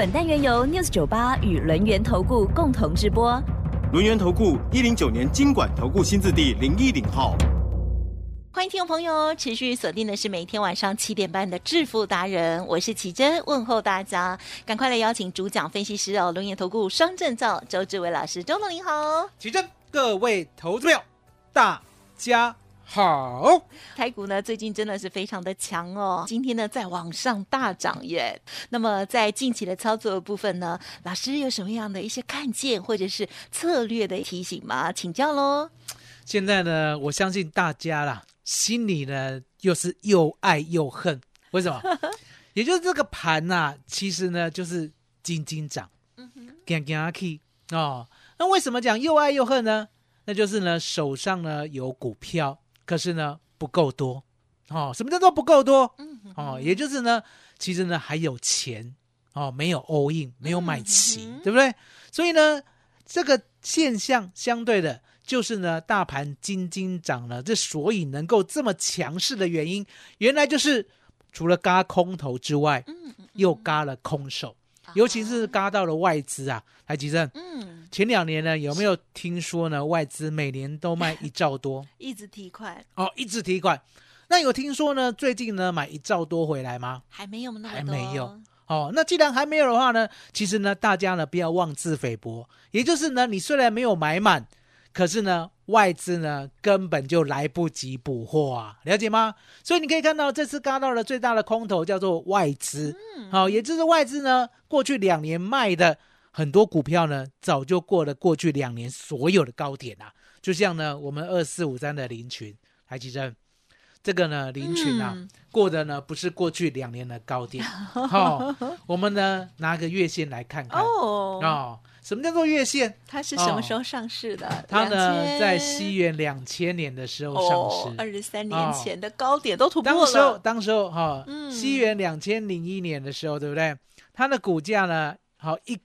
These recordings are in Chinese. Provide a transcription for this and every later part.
本单元由 News 九八与轮源投顾共同直播。轮源投顾一零九年经管投顾新字第零一零号。欢迎听众朋友持续锁定的是每天晚上七点半的致富达人，我是奇珍，问候大家，赶快来邀请主讲分析师哦，轮源投顾双证照周志伟老师，周总您好，奇珍，各位投资友，大家。好，台股呢最近真的是非常的强哦，今天呢在往上大涨耶。那么在近期的操作部分呢，老师有什么样的一些看见或者是策略的提醒吗？请教喽。现在呢，我相信大家啦，心里呢又是又爱又恨，为什么？也就是这个盘呐，其实呢就是斤斤涨，嗯哼，跟跟阿 K 哦。那为什么讲又爱又恨呢？那就是呢手上呢有股票。可是呢，不够多，哦，什么叫做不够多？哦，也就是呢，其实呢还有钱，哦，没有 all in，没有买齐，对不对？所以呢，这个现象相对的，就是呢，大盘金金涨了，这所以能够这么强势的原因，原来就是除了嘎空头之外，又嘎了空手。尤其是嘎到了外资啊，台积正。嗯，前两年呢，有没有听说呢？外资每年都卖一兆多，一直提款哦，一直提款。那有听说呢？最近呢，买一兆多回来吗？还没有那么还没有哦。那既然还没有的话呢，其实呢，大家呢不要妄自菲薄，也就是呢，你虽然没有买满。可是呢，外资呢根本就来不及补货啊，了解吗？所以你可以看到，这次嘎到了最大的空头叫做外资，好，也就是外资呢过去两年卖的很多股票呢，早就过了过去两年所有的高点啊。就像呢，我们二四五三的林群，还记得这个呢？林群啊，过的呢不是过去两年的高点，好，我们呢拿个月线来看看哦。什么叫做月线？它是什么时候上市的？它呢，在西元两千年的时候上市，二十三年前的高点都突破了。当时候，当时候哈，嗯西元两千零一年的时候，对不对？它的股价呢，好一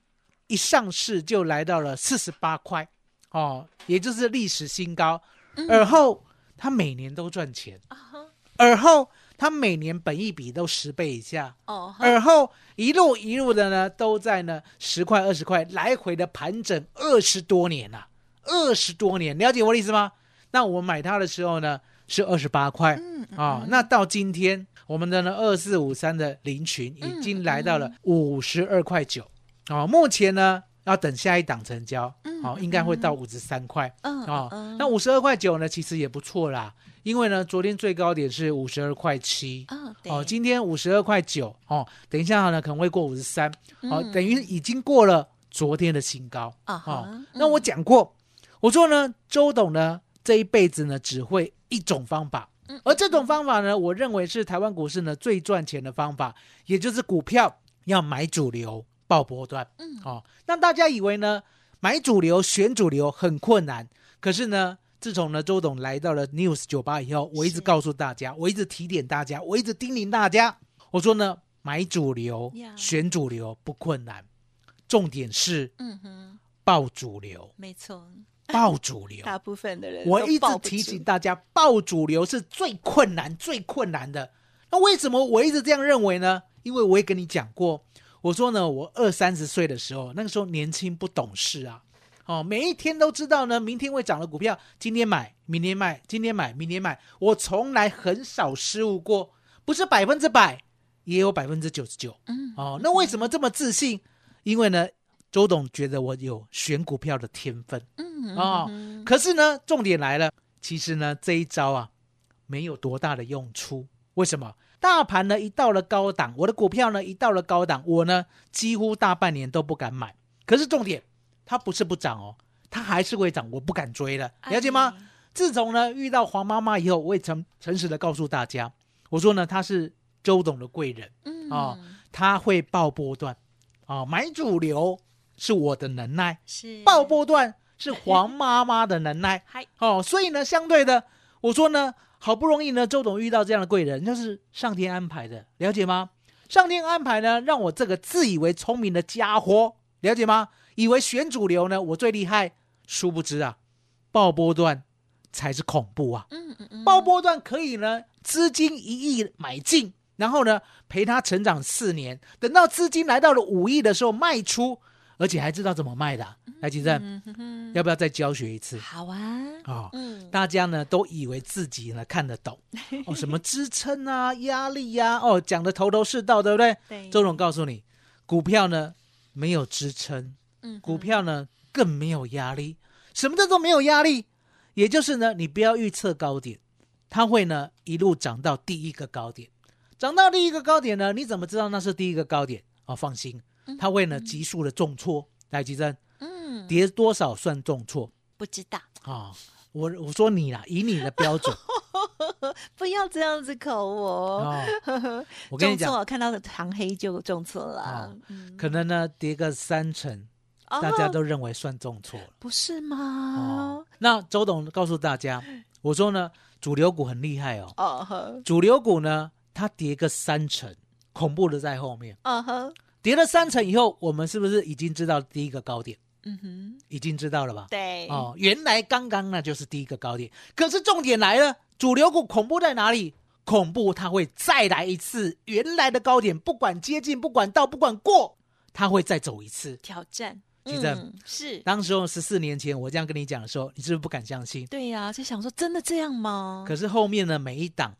一上市就来到了四十八块，哦，也就是历史新高。而后，它每年都赚钱，而后。它每年本一比都十倍以下。哦，而后一路一路的呢，都在呢十块二十块来回的盘整二十多年了，二十多年，了解我的意思吗？那我买它的时候呢是二十八块，嗯啊，那到今天我们的呢二四五三的零群已经来到了五十二块九，啊，目前呢要等下一档成交，好，应该会到五十三块，嗯啊，那五十二块九呢其实也不错啦。因为呢，昨天最高点是五十二块七，哦，今天五十二块九，哦，等一下呢可能会过五十三，哦，等于已经过了昨天的新高。啊。哦，那我讲过，我说呢，周董呢这一辈子呢只会一种方法，而这种方法呢，我认为是台湾股市呢最赚钱的方法，也就是股票要买主流，报波段。嗯，哦，那大家以为呢买主流、选主流很困难，可是呢？自从呢，周董来到了 News 酒吧以后，我一直告诉大家，我一直提点大家，我一直叮咛大家，我说呢，买主流、选主流不困难，重点是，嗯哼，爆主流，没错，爆主流，大部分的人，我一直提醒大家，爆主流是最困难、最困难的。那为什么我一直这样认为呢？因为我也跟你讲过，我说呢，我二三十岁的时候，那个时候年轻不懂事啊。哦，每一天都知道呢，明天会涨的股票，今天买，明天卖，今天买，明天卖，我从来很少失误过，不是百分之百，也有百分之九十九。嗯，哦，那为什么这么自信？因为呢，周董觉得我有选股票的天分。嗯，哦，可是呢，重点来了，其实呢，这一招啊，没有多大的用处。为什么？大盘呢一到了高档，我的股票呢一到了高档，我呢几乎大半年都不敢买。可是重点。它不是不涨哦，它还是会涨，我不敢追了，了解吗？自从呢遇到黄妈妈以后，我也诚诚实的告诉大家，我说呢，他是周董的贵人，嗯啊，他会爆波段，啊，买主流，是我的能耐，是爆波段是黄妈妈的能耐。嗨，哦，所以呢，相对的，我说呢，好不容易呢，周董遇到这样的贵人，那是上天安排的，了解吗？上天安排呢，让我这个自以为聪明的家伙，了解吗？以为选主流呢，我最厉害，殊不知啊，爆波段才是恐怖啊！嗯嗯嗯，爆波段可以呢，资金一亿买进，然后呢陪他成长四年，等到资金来到了五亿的时候卖出，而且还知道怎么卖的啊。来，金正，要不要再教学一次？好啊，哦，嗯，大家呢都以为自己呢看得懂 哦，什么支撑啊、压力呀、哦，讲的头头是道，对不对？对，周总告诉你，股票呢没有支撑，嗯股票呢更没有压力。什么叫做没有压力？也就是呢，你不要预测高点，它会呢一路涨到第一个高点，涨到第一个高点呢，你怎么知道那是第一个高点？哦，放心，它会呢急速的重挫。来，吉珍，嗯，跌多少算重挫不知道，啊、我我说你啦，以你的标准 不要这样子口我。哦，我跟你讲，我，看到的长黑就重挫了哦。嗯，可能呢跌个三成，哦大家都认为算重挫了。不是哦吗？，那周董告诉大家，我说呢，主流股很厉害哦，哦呵，主流股呢，它跌个三成，恐怖的在后面。哦呵，跌了三成以后，我们是不是已经知道第一个高点？嗯哼，已经知道了吧？对，哦，原来刚刚那就是第一个高点。可是重点来了，主流股恐怖在哪里？恐怖它会再来一次原来的高点，不管接近，不管到，不管过，它会再走一次。挑战，举证嗯是，当时候十四年前我这样跟你讲的时候，你是不是不敢相信？对呀，就想说真的这样吗？可是后面呢，每一档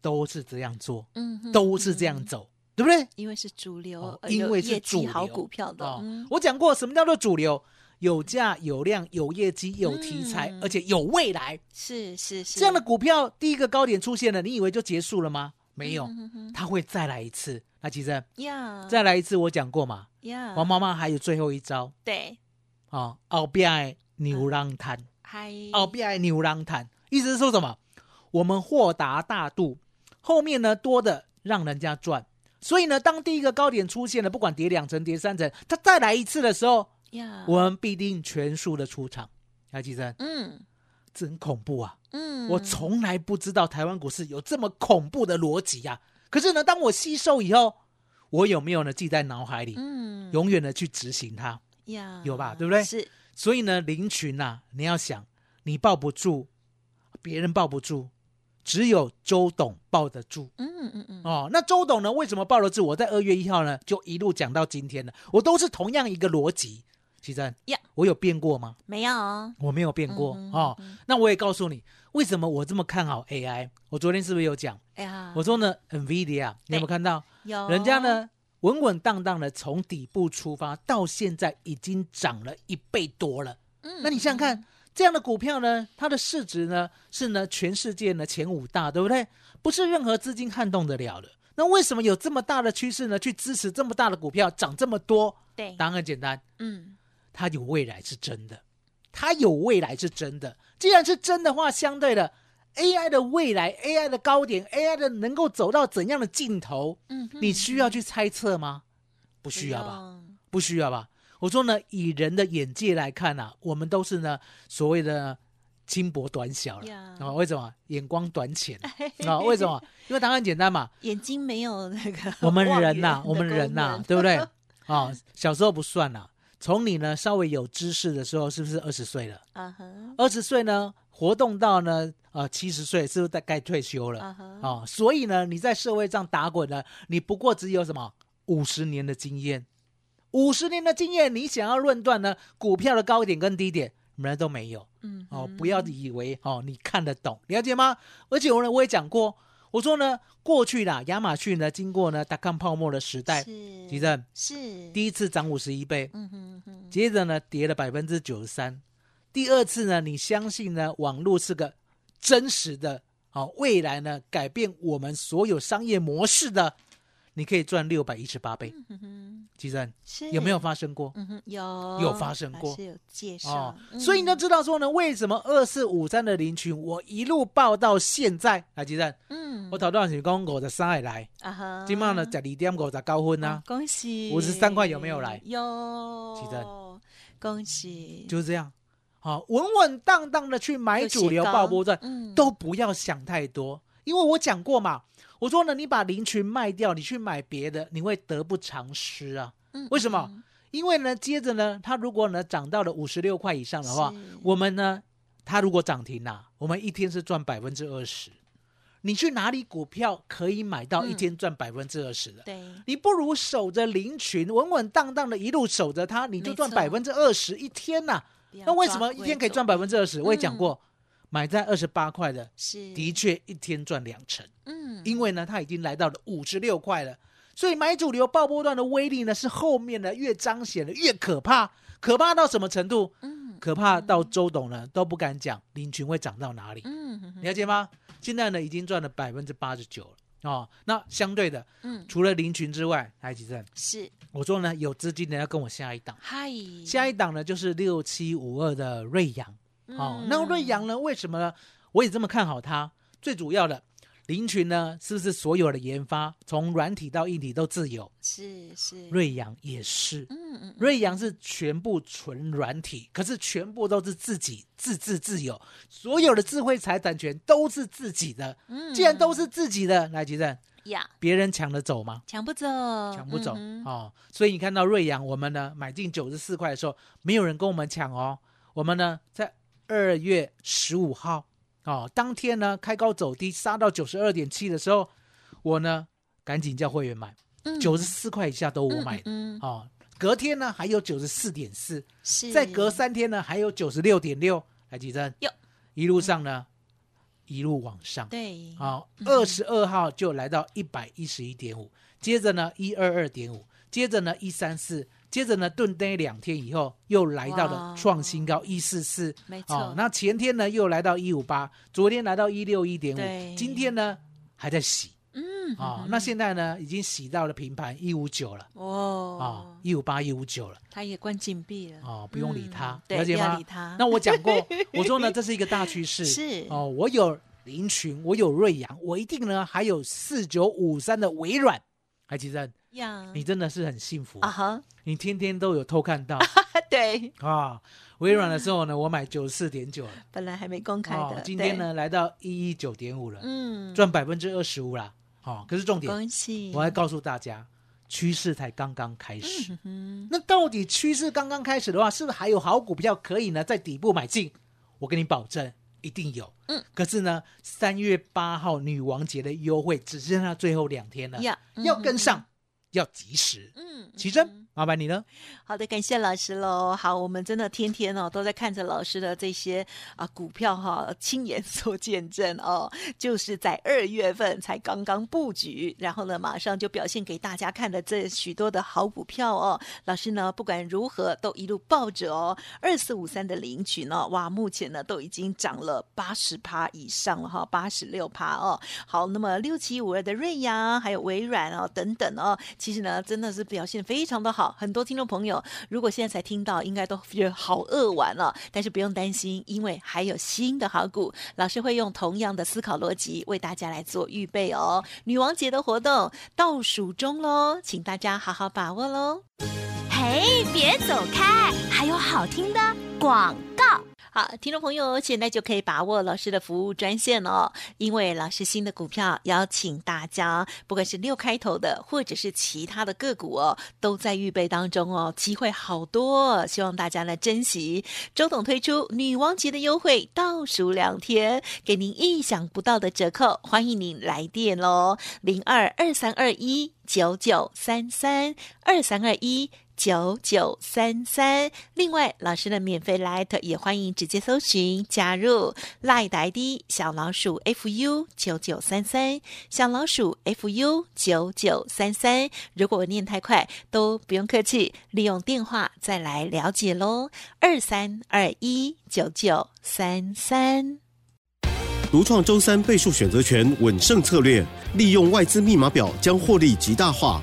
都是这样做，嗯哼，都是这样走，对不对？因为是主流因为是主流好股票的，哦嗯，我讲过什么叫做主流，有价有量有业绩有题材，嗯而且有未来。是是是这样的股票第一个高点出现了，你以为就结束了吗？没有，嗯哼哼它会再来一次。那其实，再来一次，我讲过嘛，王妈妈还有最后一招对，啊，后边牛郎滩，奥比爱牛郎滩，意思是说什么？我们豁达大度，后面呢多的让人家赚。所以呢，当第一个高点出现了，不管跌两层、跌三层，他再来一次的时候，我们必定全数的出场。来，记生，嗯这很恐怖啊！嗯，我从来不知道台湾股市有这么恐怖的逻辑呀、可是呢，当我吸收以后，我有没有呢记在脑海里，嗯永远的去执行它？呀有吧对不对是所以呢，林群呐、你要想，你抱不住，别人抱不住，只有周董抱得住。嗯嗯嗯哦，那周董呢？为什么抱得住？我在二月一号呢，就一路讲到今天了，我都是同样一个逻辑。奇珍呀我有变过吗？没有哦我没有变过、嗯哦。那我也告诉你，为什么我这么看好 AI？我昨天是不是有讲？哎呀，我说呢，NVIDIA，你有没有看到？有人家呢，稳稳当当的从底部出发，到现在已经涨了一倍多了。嗯，那你想想看，这样的股票呢，它的市值呢是呢全世界呢前五大，对不对？不是任何资金撼动得了的。那为什么有这么大的趋势呢？去支持这么大的股票涨这么多？对，答案很简单，嗯它有未来是真的，它有未来是真的。既然是真的话，相对的 AI 的未来，AI 的高点，AI 的能够走到怎样的尽头，嗯，你需要去猜测吗？不不需要吧？不需要吧？我说呢，以人的眼界来看啊，我们都是呢所谓的轻薄短小了呀啊、为什么？眼光短浅 啊、为什么？因为答案简单嘛，眼睛没有那个我们人呐、我们人呐、对不对？啊、小时候不算啦、从你呢稍微有知识的时候，是不是二十岁了？啊哈二十岁呢，活动到呢呃七十岁，是不是大概退休了？啊所以呢，你在社会上打滚呢，你不过只有什么五十年的经验，五十年的经验，你想要论断呢股票的高点跟低点，人都没有嗯哦，不要以为哦你看得懂，了解吗？而且我呢我也讲过，我说呢过去啦，亚马逊呢经过呢大康泡沫的时代，是地震是。第一次涨五十一倍，嗯哼哼。接着呢跌了百分之九十三，第二次呢你相信呢网络是个真实的，好、未来呢改变我们所有商业模式的，你可以赚六百一十八倍。吉珍是。有没有？发生过？嗯哼有。有发生过。是有介绍。哦，，嗯。所以你就知道说呢，为什么二四五三的林群我一路报到现在？啊，吉珍，嗯。我头段是讲五十三会来，啊哈，今晚呢十二点五十九分哦啊，恭喜。五十三块有没有来？有，奇珍恭喜，就是这样。好，稳稳当当的去买主流爆波段，嗯。都不要想太多，因为我讲过嘛，我说呢，你把林群卖掉，你去买别的，你会得不偿失啊。嗯为什么？因为呢，接着呢，它如果呢涨到了五十六块以上的话，我们呢，它如果涨停啦、我们一天是赚百分之二十。你去哪里股票可以买到一嗯天赚百分之二十的？对，你不如守着林群，稳稳当当的一路守着它，你就赚百分之二十一天呐、不要那为什么一天可以贵赚百分之二十？我也讲嗯过，买在二十八块的，是的确一天赚两成，嗯因为呢，它已经来到了五十六块了。所以买主流爆波段的威力呢，是后面呢越彰显的越可怕，可怕到什么程度？嗯可怕到周董呢都不敢讲林群会涨到哪里，嗯哼哼了解吗？现在呢已经赚了百分之八十九了哦。那相对的，嗯除了林群之外，还有几阵？是我说呢，有资金的要跟我下一档，嗨，下一档呢就是六七五二的瑞阳。哦，那瑞阳呢？为什么呢？我也这么看好它。最主要的，林群呢，是不是所有的研发从软体到硬体都自有？是是，瑞阳也是，嗯嗯嗯瑞阳是全部纯软体，可是全部都是自己自制自有，所有的智慧财产权都是自己的。嗯既然都是自己的，来吉正，呀，别人抢得走吗？抢不走，抢不走、嗯哦，所以你看到瑞阳，我们呢买进九十四块的时候，没有人跟我们抢哦。我们呢在二月十五号。哦，当天呢开高走低，杀到九十二点七的时候，我呢赶紧叫会员买，嗯。九十四块以下都我买。的、嗯嗯。哦。隔天呢还有九十四点四，是。再隔三天呢还有九十六点六，来几针哟？一路上呢一路往上，对，好，二十二号就来到一百一十一点五，接着呢一二二点五，接着呢一三四，接着呢顿跌两天以后又来到了哇创新高一四四，没错哦，那前天呢又来到一五八，昨天来到一六一点五，今天呢还在洗嗯啊、那现在呢已经洗到了平盘一五九了哦啊哦，，一五八一五九了。它也关禁闭了哦，不用理它，了解吗不要理他？那我讲过，我说呢，这是一个大趋势。是哦，我有林群，我有瑞阳，我一定呢还有四九五三的微软。海奇珍，呀，你真的是很幸福，啊哈，你天天都有偷看到 对，啊。微软的时候呢，我买九十四点九了，本来还没公开的，，哦今天？呢来到一一九点五了，嗯，赚百分之二十五啦。哦，可是重点，恭喜，我还告诉大家，趋势才刚刚开始。嗯那到底趋势刚刚开始的话，是不是还有好股票可以呢在底部买进？我跟你保证，一定有。嗯，可是呢，三月八号女王节的优惠只剩下最后两天了，嗯要跟上，要及时。嗯，奇珍，麻烦你了。好的，感谢老师喽。好，我们真的天天哦都在看着老师的这些啊股票哈，亲眼所见证哦，就是在二月份才刚刚布局，然后呢马上就表现给大家看的这许多的好股票哦。老师呢不管如何都一路抱着哦，二四五三的领取呢，哇，目前呢都已经涨了八十趴以上了哈，八十六趴哦。好，那么六七五二的瑞阳还有微软哦等等哦，其实呢真的是表现非常的好，很多听众朋友如果现在才听到，应该都觉得好饿完了，但是不用担心，因为还有新的好股，老师会用同样的思考逻辑为大家来做预备哦。女王节的活动倒数中喽，请大家好好把握喽。嘿，别走开，还有好听的广。好，听众朋友，现在就可以把握老师的服务专线哦，因为老师新的股票邀请大家，不管是六开头的，或者是其他的个股哦，都在预备当中哦，机会好多，希望大家呢珍惜。周董推出女王节的优惠，倒数两天，给您意想不到的折扣，欢迎您来电喽，零二二三二一九九三三二三二一。九九三三。另外，老师的免费 Light 也欢迎直接搜寻加入 Light ID 小老鼠 fu 九九三三，小老鼠 fu 九九三三。如果我念太快，都不用客气，利用电话再来了解喽。二三二一九九三三。独创周三倍数选择权稳胜策略，利用外资密码表将获利极大化。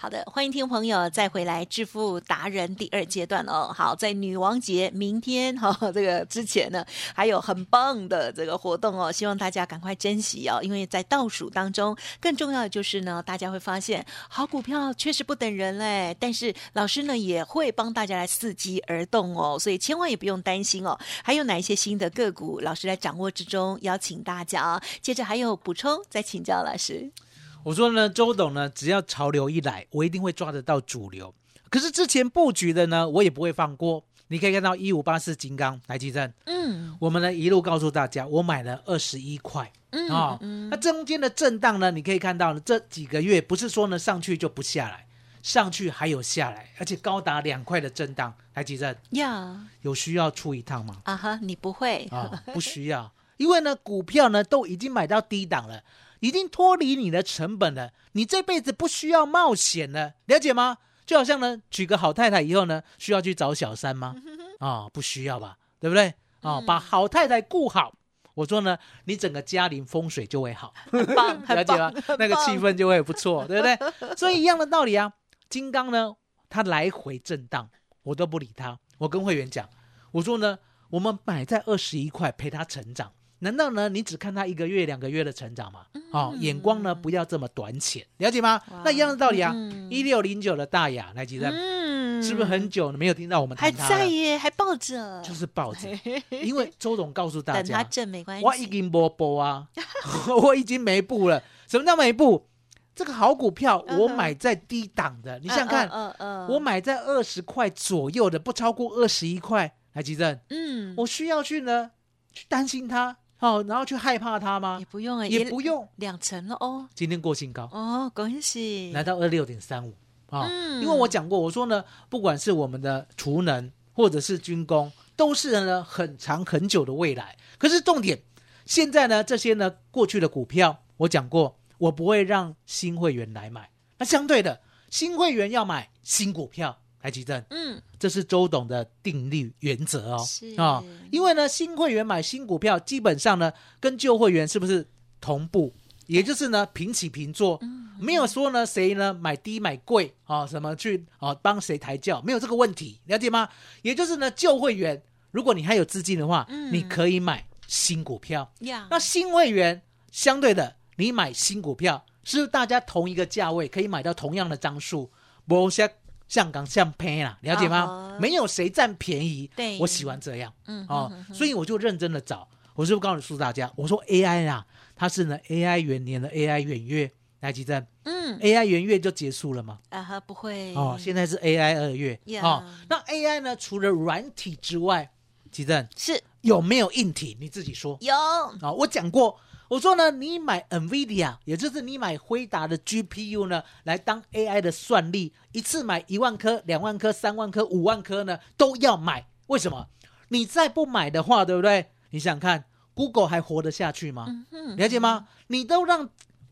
好的，欢迎听众朋友再回来致富达人第二阶段哦。好，在女王节明天哈、这个之前呢，还有很棒的这个活动哦，希望大家赶快珍惜哦，因为在倒数当中，更重要的就是呢，大家会发现好股票确实不等人嘞，但是老师呢也会帮大家来伺机而动哦，所以千万也不用担心哦。还有哪一些新的个股，老师来掌握之中，邀请大家。接着还有补充，再请教老师。我说呢，周董呢，只要潮流一来，我一定会抓得到主流。可是之前布局的呢，我也不会放过。你可以看到一五八四金刚台积电，嗯我们呢一路告诉大家，我买了二十一块嗯啊、嗯那中间的震荡呢，你可以看到呢，这几个月不是说呢上去就不下来，上去还有下来，而且高达两块的震荡。台积电呀有需要出一趟吗？啊哈，你不会啊、不需要，因为呢，股票呢都已经买到低档了，已经脱离你的成本了，你这辈子不需要冒险了，了解吗？就好像呢，娶个好太太以后呢，需要去找小三吗？啊、不需要吧，对不对？啊、嗯把好太太顾好，我说呢，你整个家庭风水就会好，很棒，很了解吗那个气氛就会不错，对不对？所以一样的道理啊。金刚呢，它来回震荡，我都不理它。我跟会员讲，我说呢，我们买在二十一块，陪它成长。难道呢，你只看他一个月、两个月的成长吗？哦，眼光呢不要这么短浅，了解吗？那一样的道理啊嗯。一六零九的大雅来几站，嗯是不是很久没有听到我们还？在耶，还抱着，就是抱着，因为周董告诉大等它家，挣没关系。我已经没播啊，我已经没步了。什么叫没步？这个好股票我买在低档的，你想想看，我买在二十块左右的，不超过二十一块，来吉正？嗯，我需要去呢，去担心它，哦，然后去害怕它吗也？不用啊，也不用。两成了哦，今天过新高，哦，恭喜，来到二六点三五啊，嗯因为我讲过，我说呢，不管是我们的储能或者是军工，都是呢很长很久的未来。可是重点，现在呢这些呢过去的股票，我讲过，我不会让新会员来买。那相对的，新会员要买新股票，台积电，嗯，这是周董的定律原则哦是啊、因为呢新会员买新股票，基本上呢跟旧会员是不是同步？也就是呢平起平坐，没有说呢谁呢买低买贵啊、什么去啊、帮谁抬轿，没有这个问题，了解吗？也就是呢旧会员，如果你还有资金的话，嗯你可以买新股票。呀，那新会员相对的，你买新股票，是不是大家同一个价位可以买到同样的张数？不像香港像偏啦，了解吗没有谁占便宜。对我喜欢这样嗯哦所以我就认真的找。我是不是告诉大家？我说 AI 啊，它是呢 AI 元年的 AI 元月，来吉正嗯，AI 元月就结束了吗？啊哈，不会哦，现在是 AI 二月哦。那 AI 呢？除了软体之外，吉正是有没有硬体？你自己说。有，啊、我讲过，我说呢，你买 NVIDIA，也就是你买辉达的 GPU 呢，来当 AI 的算力，一次买一万颗、两万颗、三万颗、五万颗呢，都要买。为什么？你再不买的话，对不对？你想想看，Google 还活得下去吗？嗯，了解吗？你都让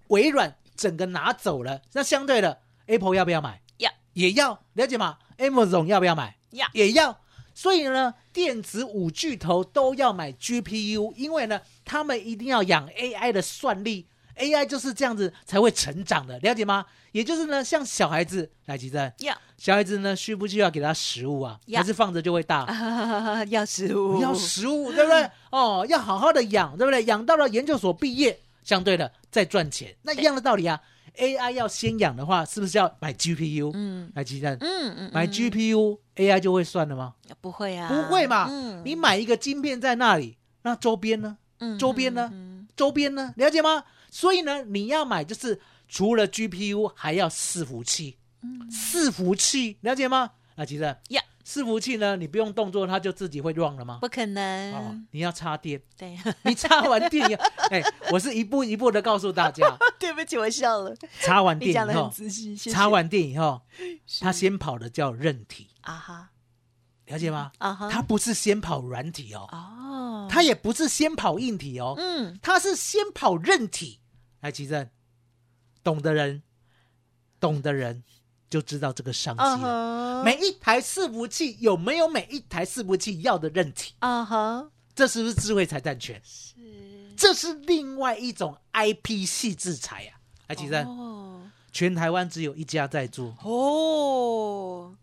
微软整个拿走了，那相对的，Apple 要不要买？要，也要，了解吗？Amazon 要不要买？要也要。所以呢，电子五巨头都要买 GPU，因为呢，他们一定要养 AI 的算力，AI 就是这样子才会成长的，了解吗？也就是呢，像小孩子来吉珍，要小孩子呢需不需要给他食物啊？要还是放着就会大？啊，要食物，要食物，对不对？哦，要好好的养，对不对？养到了研究所毕业，相对的再赚钱，那一样的道理啊。AI 要先养的话，是不是要买 GPU？嗯来鸡蛋，嗯嗯，买嗯 GPU，AI 就会算了吗？不会啊，不会嘛？嗯你买一个晶片在那里，那周边呢？嗯周边呢嗯周边呢？了解吗？所以呢，你要买就是除了 GPU 还要伺服器，嗯伺服器了解吗？啊，其实呀，伺服器呢，你不用动作，它就自己会 run 了吗？不可哦能，，你要插电，对，你插完电以后，哎，我是一步一步的告诉大家，对不起，我笑了，插完电以后插完电以后，是。它先跑的叫韧体，啊哈。了解吗？啊哈，它不是先跑软体哦，哦，它也不是先跑硬体哦，嗯。它是先跑韧体。来，奇正，懂的人，懂的人就知道这个商机每一台伺服器有没有每一台伺服器要的韧体？啊哈，这是不是智慧财产权？是这是另外一种 IP 系制裁呀、啊！来，奇珍，哦全台湾只有一家在做，哦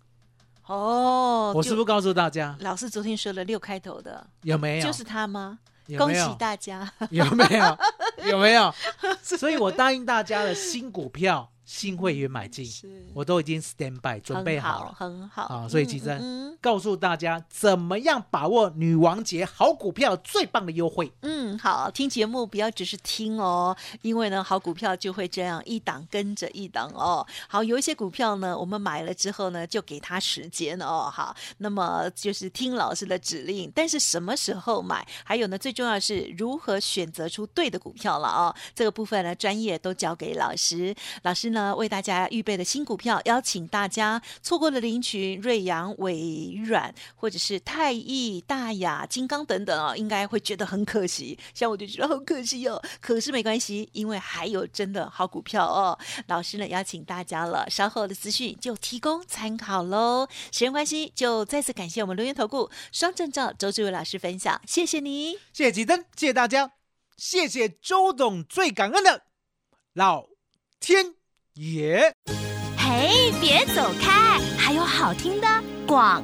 哦，我是不是告诉大家老师昨天说了六开头的，有没有？就是他吗？恭喜？大家！有没有？有没有？所以我答应大家的新股票、新会员买进，是我都已经 stand by 准备很好了。很好。啊所以嗯其实嗯告诉大家怎么样把握女王节好股票最棒的优惠。嗯，好，听节目不要只是听哦，因为呢，好股票就会这样一档跟着一档哦。好，有一些股票呢，我们买了之后呢，就给它时间哦。好，那么就是听老师的指令，但是什么时候买，还有呢，最重要的是如何选择出对的股票了哦。这个部分呢，专业都交给老师。老师呢，为大家预备的新股票，邀请大家错过了林群、瑞阳、微软或者是泰益、大雅、金刚等等哦，应该会觉得很可惜。像我就觉得好可惜哦，可是没关系，因为还有真的好股票哦。老师呢邀请大家了，稍后的资讯就提供参考喽。时间关系，就再次感谢我们留言投顾双证照周志伟老师分享，谢谢你。谢谢吉登，谢谢大家，谢谢周董，最感恩的老天也。嘿，别走开，还有好听的广。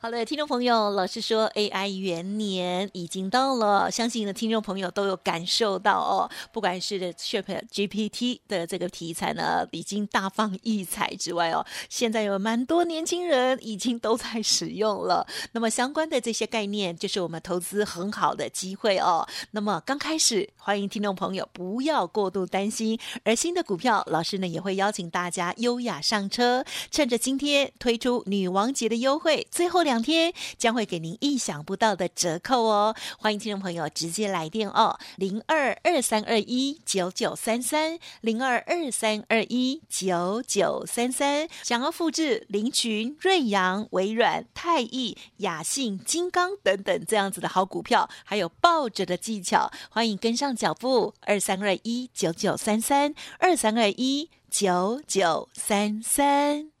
好的，听众朋友，老师说 AI 元年已经到了，相信呢听众朋友都有感受到哦。不管是 Chat GPT 的这个题材呢，已经大放异彩之外哦，现在有蛮多年轻人已经都在使用了。那么相关的这些概念，就是我们投资很好的机会哦。那么刚开始，欢迎听众朋友不要过度担心，而新的股票，老师呢也会邀请大家优雅上车，趁着今天推出女王节的优惠，最后两天将会给您意想不到的折扣哦。欢迎听众朋友直接来电哦，零二二三二一九九三三，零二二三二一九九三三。想要复制林群、瑞阳、微软、泰益、雅信、金刚等等这样子的好股票，还有抱着的技巧，欢迎跟上脚步，二三二一九九三三，二三二一九九三三。